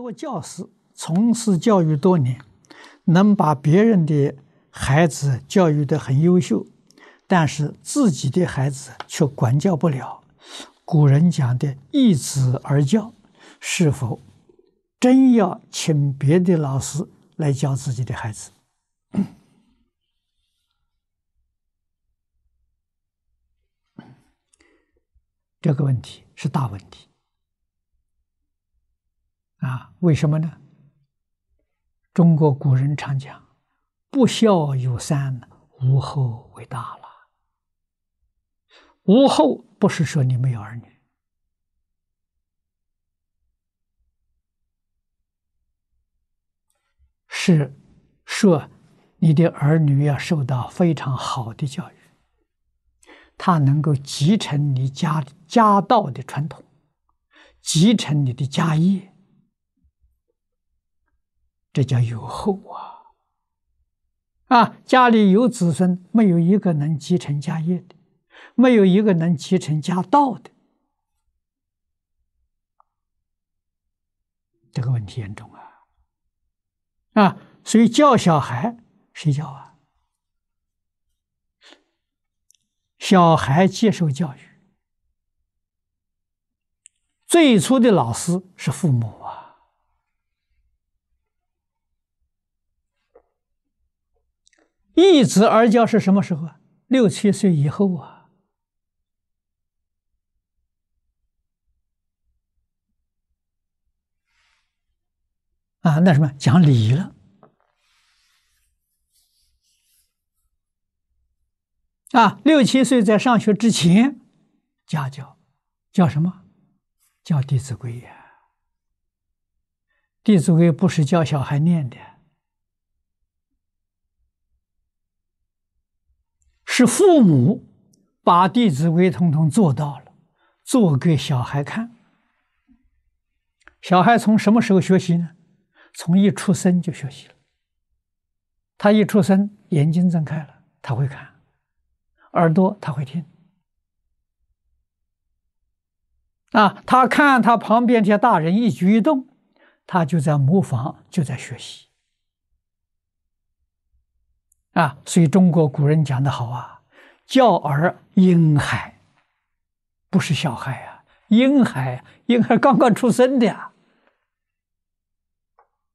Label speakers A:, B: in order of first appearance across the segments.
A: 多教师从事教育多年，能把别人的孩子教育得很优秀，但是自己的孩子却管教不了。古人讲的“易子而教”，是否真要请别的老师来教自己的孩子？这个问题是大问题啊！为什么呢？中国古人常讲“不孝有三，无后为大”了。无后不是说你没有儿女，是说你的儿女要受到非常好的教育。他能够继承你家家道的传统，继承你的家业，这叫有后啊！啊，家里有子孙，没有一个能继承家业的，没有一个能继承家道的，这个问题严重啊！啊，所以教小孩谁教啊？小孩接受教育，最初的老师是父母一。子而教是什么时候啊？六七岁以后啊。啊，那什么讲礼仪了。啊，六七岁在上学之前，家教叫什么？叫《弟子规》呀，《弟子规》不是教小孩念的，是父母把《弟子规》统统做到了，做给小孩看。小孩从什么时候学习呢？从一出生就学习了。他一出生，眼睛睁开了，他会看。耳朵他会听，啊，他看他旁边这些大人一举一动，他就在模仿，就在学习，啊，所以中国古人讲的好啊，教儿婴孩，不是小孩啊，婴孩，婴孩刚刚出生的呀，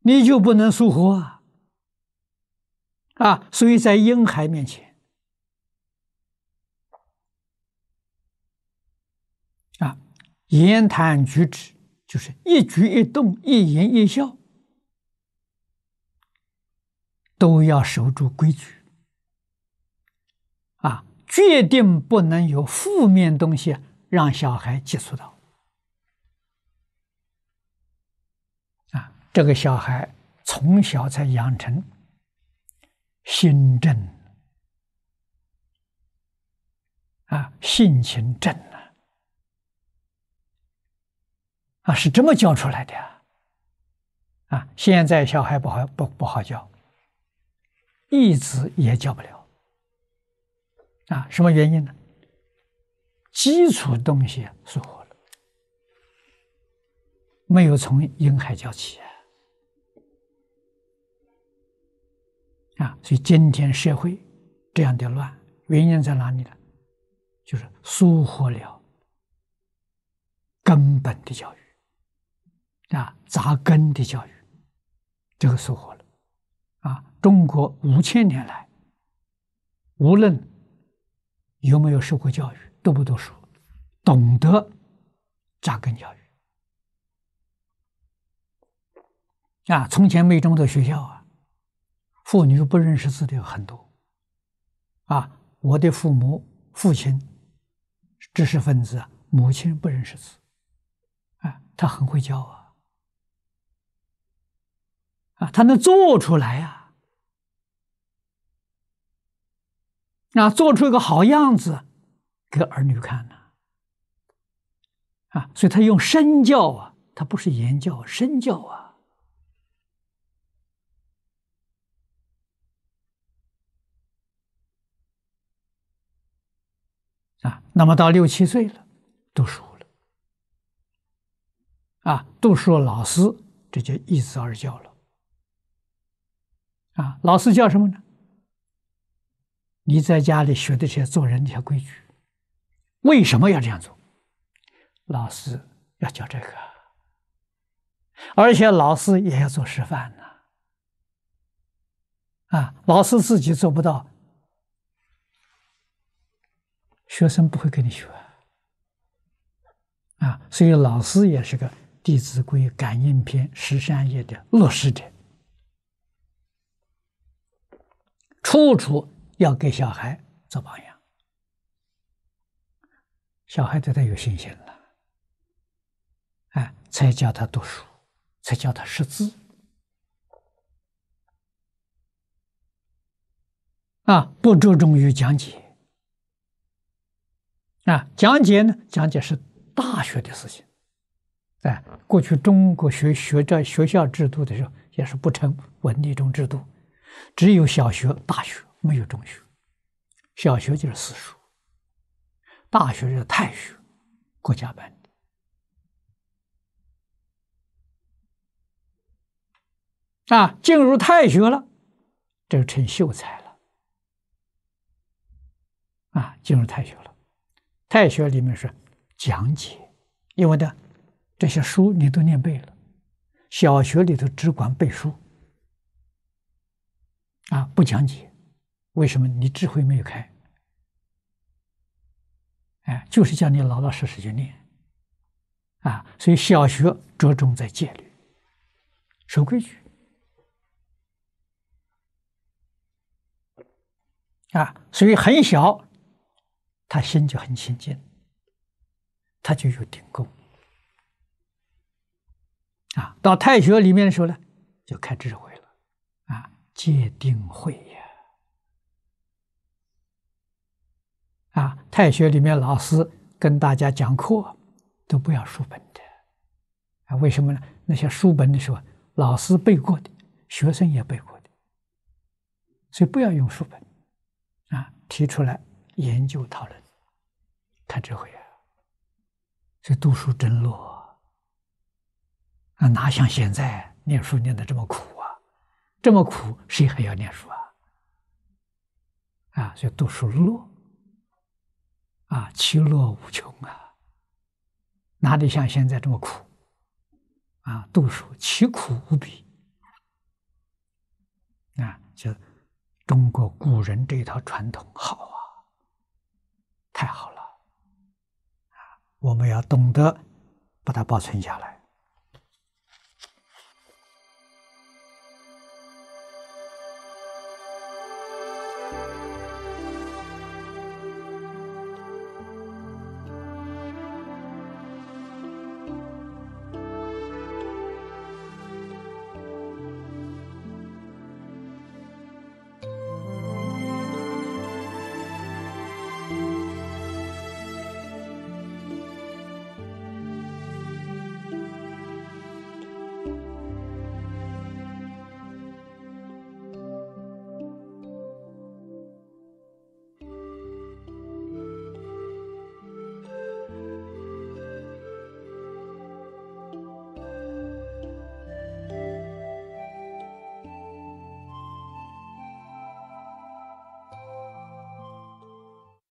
A: 你就不能疏忽啊，啊，所以在婴孩面前。啊言谈举止就是一举一动、一言一笑，都要守住规矩啊！决定不能有负面东西让小孩接触到啊！这个小孩从小才养成心正啊，性情正。啊，是这么教出来的呀！啊，现在小孩不好不不好教，一直也教不了。啊，什么原因呢？基础东西疏忽了，没有从婴孩教起！啊，所以今天社会这样的乱，原因在哪里呢？就是疏忽了根本的教育。啊，扎根的教育，这个疏忽了。啊，中国五千年来，无论有没有受过教育，读不读书，懂得扎根教育。啊，从前没这么多学校啊，妇女不认识字的有很多。啊，我的父母、父亲，知识分子，母亲不认识字，啊，他很会教啊。啊，他能做出来呀！啊，做出一个好样子给儿女看呢。啊，所以他用身教啊，他不是言教，身教啊。啊，那么到六七岁了，读书了。啊，读书老师。这就一子而教了。啊，老师教什么呢？你在家里学的这些做人的这些规矩，为什么要这样做？老师要教这个，而且老师也要做示范呢。啊，老师自己做不到，学生不会跟你学。啊，所以老师也是个《弟子规》感应篇十三页的落实者，处处要给小孩做榜样，小孩对他有信心了，哎，才教他读书，才教他识字，啊，不注重于讲解，啊，讲解呢，讲解是。大学的事情，在过去中国学学在学校制度的时候，也是不成文理中制度，只有小学、大学，没有中学。小学就是私塾，大学是太学，国家办的。啊，进入太学了，这就成秀才了。啊，进入太学了，太学里面是。讲解，因为呢，这些书你都念背了。小学里头只管背书，啊，不讲解，为什么？你智慧没有开，哎，就是叫你老老实实去念，啊，所以小学着重在戒律，守规矩，啊，所以很小，他心就很清净。他就有定功啊！到太学里面的时候呢，就开智慧！戒定慧呀！啊，太学里面老师跟大家讲课都不要书本的啊？为什么呢？那些书本的时候，老师背过的，学生也背过的，所以不要用书本啊！提出来研究讨论，开智慧啊！这读书真乐啊！哪像现在念书念的这么苦？这么苦，谁还要念书啊？啊，所以读书乐啊，其乐无穷啊！哪里像现在这么苦啊？读书其苦无比啊！就中国古人这一套传统好啊，太好了。啊我们要懂得把它保存下来。